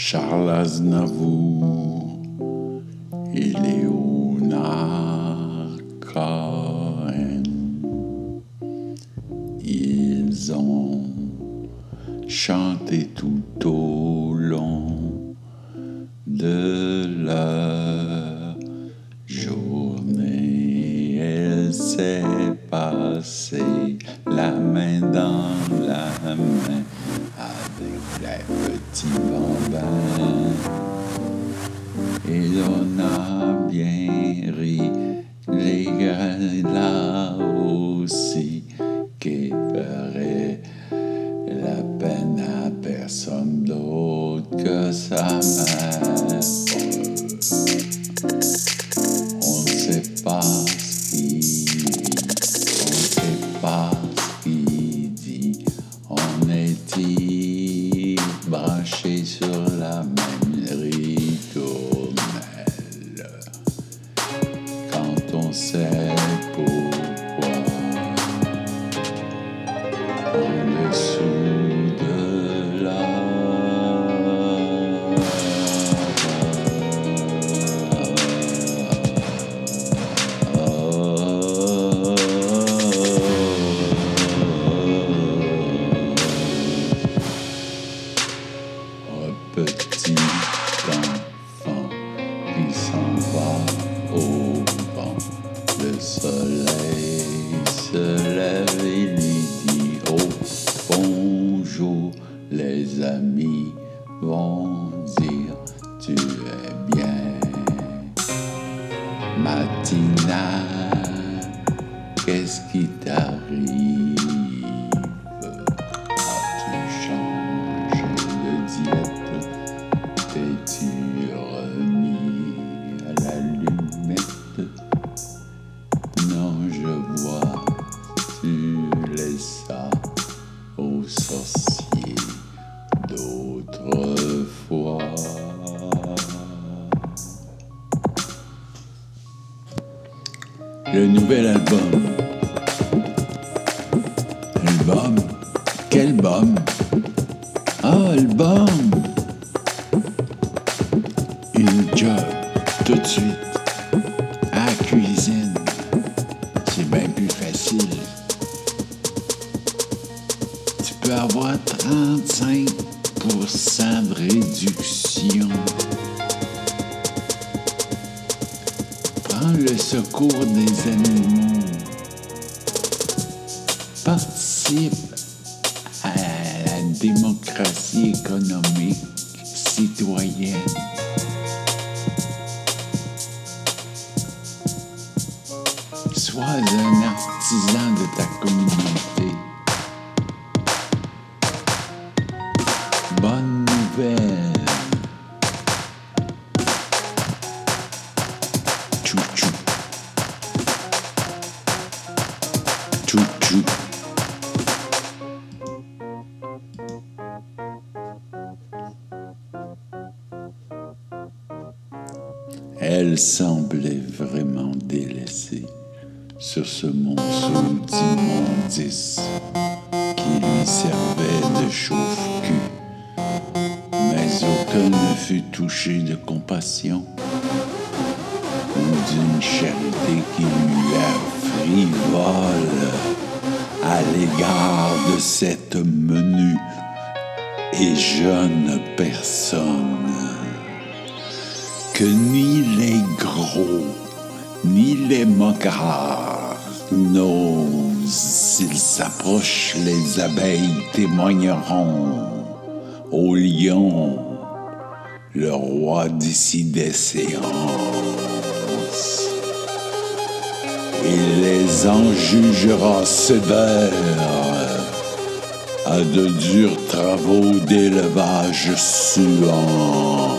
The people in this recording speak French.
Charles Aznavour et Léonard Cohen. Ils ont chanté tout au long de leur journée. Elle s'est passée la main dans la main les petits bambins. Et on a bien ri, les gars là aussi, qui ferait la peine à personne d'autre que sa mère. não é por se lève et lui dit oh bonjour. Les amis vont dire tu es bien. Matina, qu'est-ce qui t'arrive? Le nouvel album. Album? Quel album? Ah, album! Une job, tout de suite, à cuisine. C'est bien plus facile. Tu peux avoir 35% de réduction. Des animaux. Participe à la démocratie économique citoyenne. Sois un artisan de ta communauté. Elle semblait vraiment délaissée sur ce monceau d'immondice qui lui servait de chauffe-cul. Mais aucun ne fut touché de compassion ou d'une charité qui lui est frivole à l'égard de cette menue et jeune personne que ni les gros, ni les mocards n'osent, s'ils s'approchent, les abeilles témoigneront au lion, le roi décidait séance. Il les en jugera sévères à de durs travaux d'élevage suant.